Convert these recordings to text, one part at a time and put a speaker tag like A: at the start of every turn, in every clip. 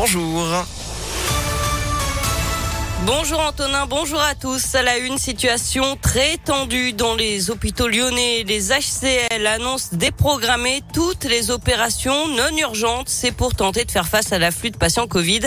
A: bonjour.
B: Bonjour Antonin, bonjour à tous. À la une, situation très tendue dans les hôpitaux lyonnais. Les HCL annoncent déprogrammer toutes les opérations non urgentes. C'est pour tenter de faire face à l'afflux de patients Covid.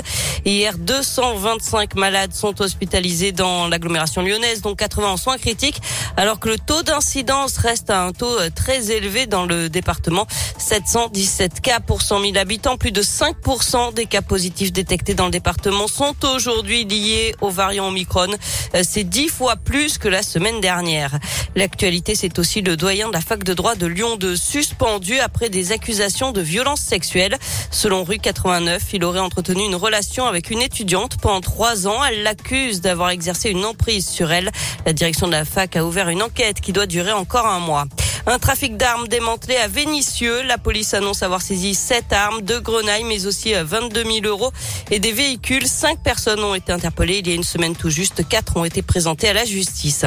B: Hier, 225 malades sont hospitalisés dans l'agglomération lyonnaise, dont 80 en soins critiques, alors que le taux d'incidence reste à un taux très élevé dans le département. 717 cas pour 100 000 habitants. Plus de 5% des cas positifs détectés dans le département sont aujourd'hui liés au variant Omicron. Euh, c'est dix fois plus que la semaine dernière. L'actualité, c'est aussi le doyen de la fac de droit de Lyon de suspendu après des accusations de violence sexuelle. Selon rue 89, il aurait entretenu une relation avec une étudiante pendant trois ans. Elle l'accuse d'avoir exercé une emprise sur elle. La direction de la fac a ouvert une enquête qui doit durer encore un mois. Un trafic d'armes démantelé à Vénissieux. La police annonce avoir saisi sept armes, deux grenailles, mais aussi 22 euh, 000 euros et des véhicules. Cinq personnes ont été interpellées il y a une semaine tout juste. Quatre ont été présentées à la justice.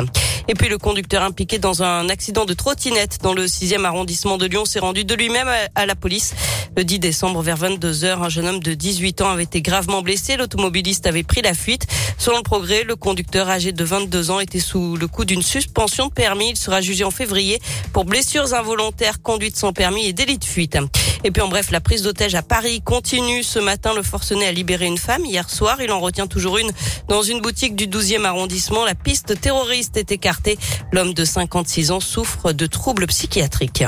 B: Et puis le conducteur impliqué dans un accident de trottinette dans le 6e arrondissement de Lyon s'est rendu de lui-même à la police. Le 10 décembre, vers 22 heures, un jeune homme de 18 ans avait été gravement blessé. L'automobiliste avait pris la fuite. Selon le progrès, le conducteur âgé de 22 ans était sous le coup d'une suspension de permis. Il sera jugé en février pour blessures involontaires, conduite sans permis et délit de fuite. Et puis en bref, la prise d'otage à Paris continue. Ce matin, le forcené a libéré une femme. Hier soir, il en retient toujours une dans une boutique du 12e arrondissement. La piste terroriste est écartée. L'homme de 56 ans souffre de troubles psychiatriques.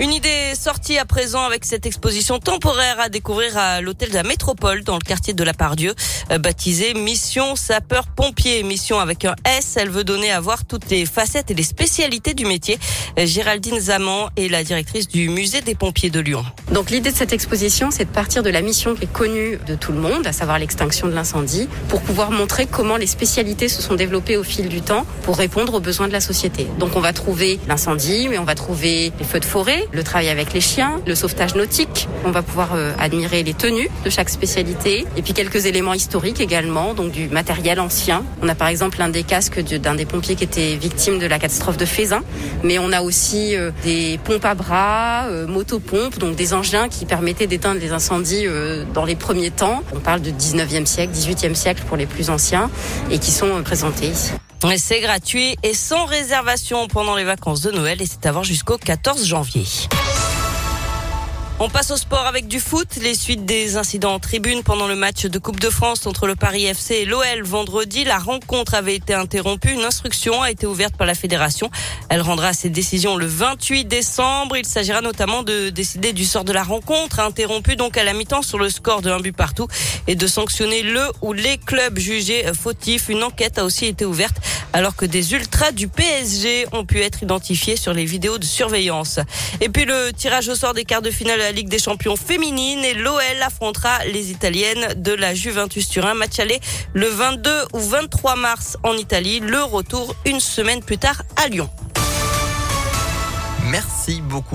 B: Une idée sortie à présent avec cette exposition temporaire à découvrir à l'hôtel de la Métropole dans le quartier de la Pardieu, euh, baptisée Mission sapeur-pompier. Mission avec un S, elle veut donner à voir toutes les facettes et les spécialités du métier. Euh, Géraldine Zaman est la directrice du musée des pompiers de Lyon.
C: Donc l'idée de cette exposition, c'est de partir de la mission qui est connue de tout le monde, à savoir l'extinction de l'incendie, pour pouvoir montrer comment les spécialités se sont développées au fil du temps pour répondre aux besoins de la société. Donc on va trouver l'incendie, mais on va trouver les feux de forêt, le travail avec les chiens, le sauvetage nautique. On va pouvoir euh, admirer les tenues de chaque spécialité et puis quelques éléments historiques également, donc du matériel ancien. On a par exemple un des casques d'un des pompiers qui était victime de la catastrophe de Fézin, mais on a aussi euh, des pompes à bras, euh, motopompes, donc des engins qui permettaient d'éteindre les incendies dans les premiers temps. On parle de 19e siècle, 18e siècle pour les plus anciens et qui sont présentés ici.
B: C'est gratuit et sans réservation pendant les vacances de Noël et c'est voir jusqu'au 14 janvier. On passe au sport avec du foot. Les suites des incidents en tribune pendant le match de Coupe de France entre le Paris FC et l'OL vendredi. La rencontre avait été interrompue. Une instruction a été ouverte par la fédération. Elle rendra ses décisions le 28 décembre. Il s'agira notamment de décider du sort de la rencontre, interrompue donc à la mi-temps sur le score de un but partout et de sanctionner le ou les clubs jugés fautifs. Une enquête a aussi été ouverte alors que des ultras du PSG ont pu être identifiés sur les vidéos de surveillance. Et puis le tirage au sort des quarts de finale la Ligue des champions féminines et l'OL affrontera les Italiennes de la Juventus Turin. Match aller le 22 ou 23 mars en Italie. Le retour une semaine plus tard à Lyon.
A: Merci beaucoup.